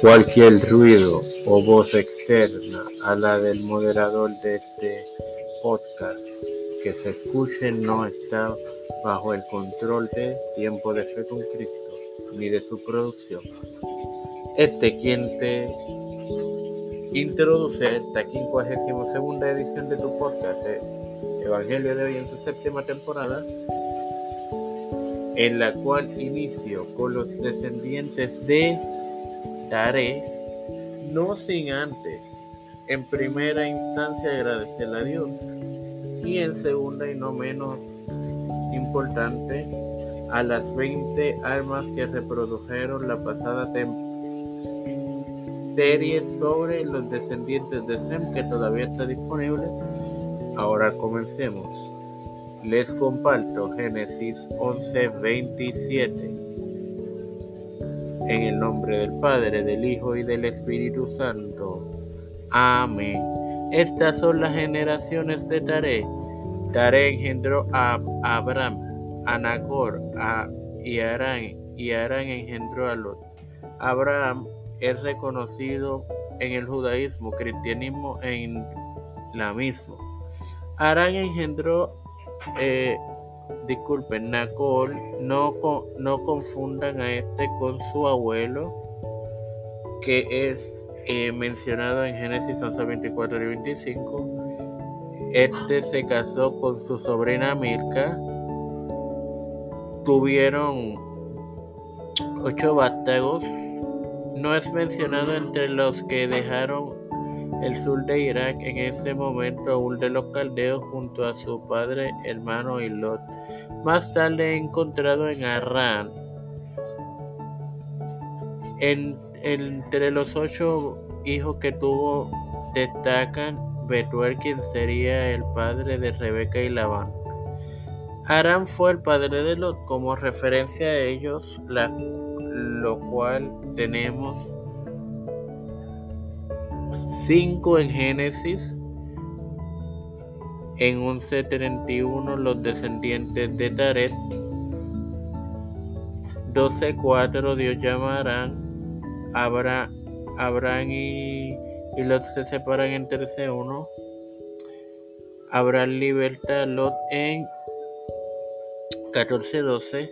Cualquier ruido o voz externa a la del moderador de este podcast que se escuche no está bajo el control de Tiempo de Fe con Cristo ni de su producción. Este quien te introduce esta 52 edición de tu podcast, Evangelio de hoy en su séptima temporada, en la cual inicio con los descendientes de daré, no sin antes, en primera instancia, agradecer a Dios y en segunda y no menos importante, a las 20 almas que reprodujeron la pasada serie sobre los descendientes de Sem que todavía está disponible. Ahora comencemos. Les comparto Génesis 11:27. En el nombre del Padre, del Hijo y del Espíritu Santo. Amén. Estas son las generaciones de Taré. Taré engendró a Abraham, a Nacor, a y Arán, y Arán engendró a Lot. Abraham es reconocido en el judaísmo, cristianismo e islamismo. Arán engendró eh, disculpen, Nacol, no, no confundan a este con su abuelo, que es eh, mencionado en Génesis 11, 24 y 25. Este se casó con su sobrina Milka. Tuvieron ocho vástagos. No es mencionado entre los que dejaron el sur de Irak en ese momento aún de los caldeos junto a su padre, hermano y Lot. Más tarde encontrado en Arran. entre los ocho hijos que tuvo destacan Betuel quien sería el padre de Rebeca y Labán. Arán fue el padre de Lot como referencia a ellos, lo cual tenemos 5 en Génesis. En 11.31 los descendientes de Taret. 12.4 Dios llamarán. Abraham, Abraham y, y Lot se separan en 13.1. Abraham libertad a Lot en 14.12.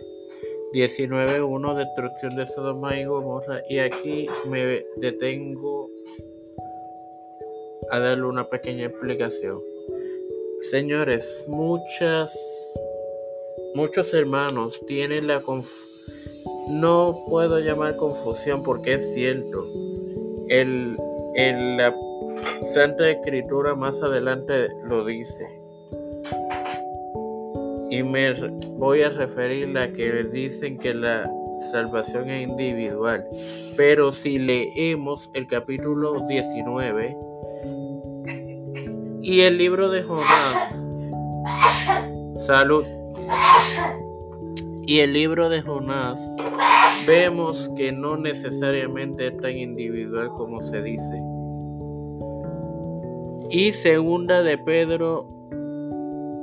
19.1 Destrucción de Sodoma y Gomorra. Y aquí me detengo a darle una pequeña explicación. Señores, muchas, muchos hermanos tienen la no puedo llamar confusión porque es cierto. El, el, la Santa Escritura más adelante lo dice. Y me voy a referir a que dicen que la salvación es individual. Pero si leemos el capítulo 19, y el libro de Jonás. Salud. Y el libro de Jonás vemos que no necesariamente es tan individual como se dice. Y segunda de Pedro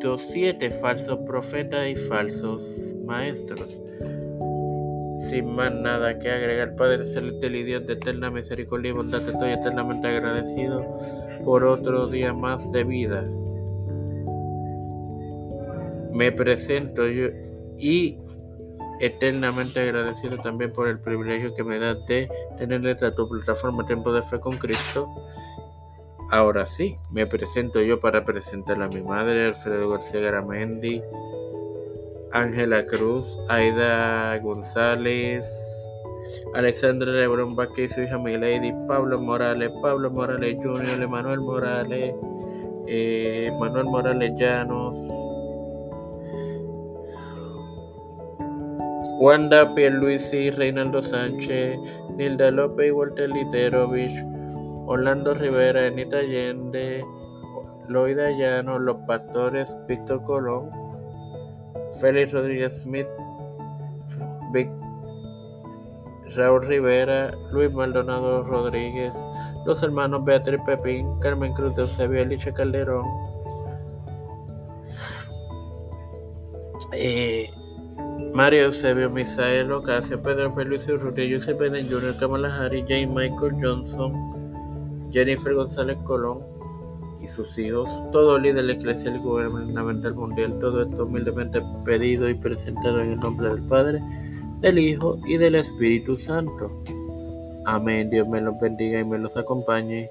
2.7, falsos profetas y falsos maestros. Sin más nada que agregar, Padre Celestial y Dios de eterna misericordia y bondad, estoy eternamente agradecido por otro día más de vida. Me presento yo y eternamente agradecido también por el privilegio que me da de tener esta tu plataforma Tiempo de Fe con Cristo. Ahora sí, me presento yo para presentar a mi madre, Alfredo García Garamendi, Ángela Cruz, Aida González, Alexandra Lebron Vázquez y su hija Milady, Pablo Morales, Pablo Morales Jr., Emanuel Morales, eh, Manuel Morales Llanos, Wanda Pierluisi, Reinaldo Sánchez, Nilda López y Walter Literovich, Orlando Rivera, Anita Allende, Loida Llano, Los Pastores, Víctor Colón, Félix Rodríguez Smith, Víctor Raúl Rivera, Luis Maldonado Rodríguez, los hermanos Beatriz Pepín, Carmen Cruz de Eusebio, Alicia Calderón, eh, Mario Eusebio, Misael Ocasio, Pedro P. Luis Urrutia, Joseph Biden Jr., Kamala Harris, Michael Johnson, Jennifer González Colón y sus hijos, todo líder eclesial y gubernamental mundial, todo esto humildemente pedido y presentado en el nombre del Padre, del Hijo y del Espíritu Santo. Amén. Dios me los bendiga y me los acompañe.